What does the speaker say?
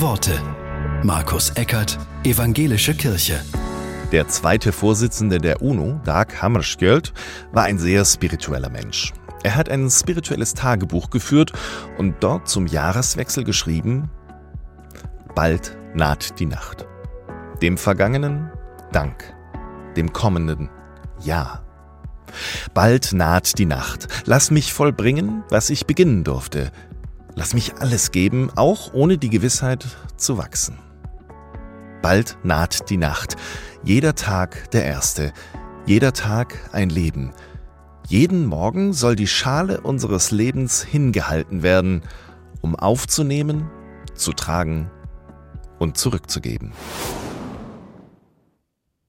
Worte. Markus Eckert, Evangelische Kirche. Der zweite Vorsitzende der UNO, Dag Hammarskjöld, war ein sehr spiritueller Mensch. Er hat ein spirituelles Tagebuch geführt und dort zum Jahreswechsel geschrieben, Bald naht die Nacht. Dem Vergangenen Dank, dem Kommenden Ja. Bald naht die Nacht. Lass mich vollbringen, was ich beginnen durfte. Lass mich alles geben, auch ohne die Gewissheit zu wachsen. Bald naht die Nacht. Jeder Tag der erste. Jeder Tag ein Leben. Jeden Morgen soll die Schale unseres Lebens hingehalten werden, um aufzunehmen, zu tragen und zurückzugeben.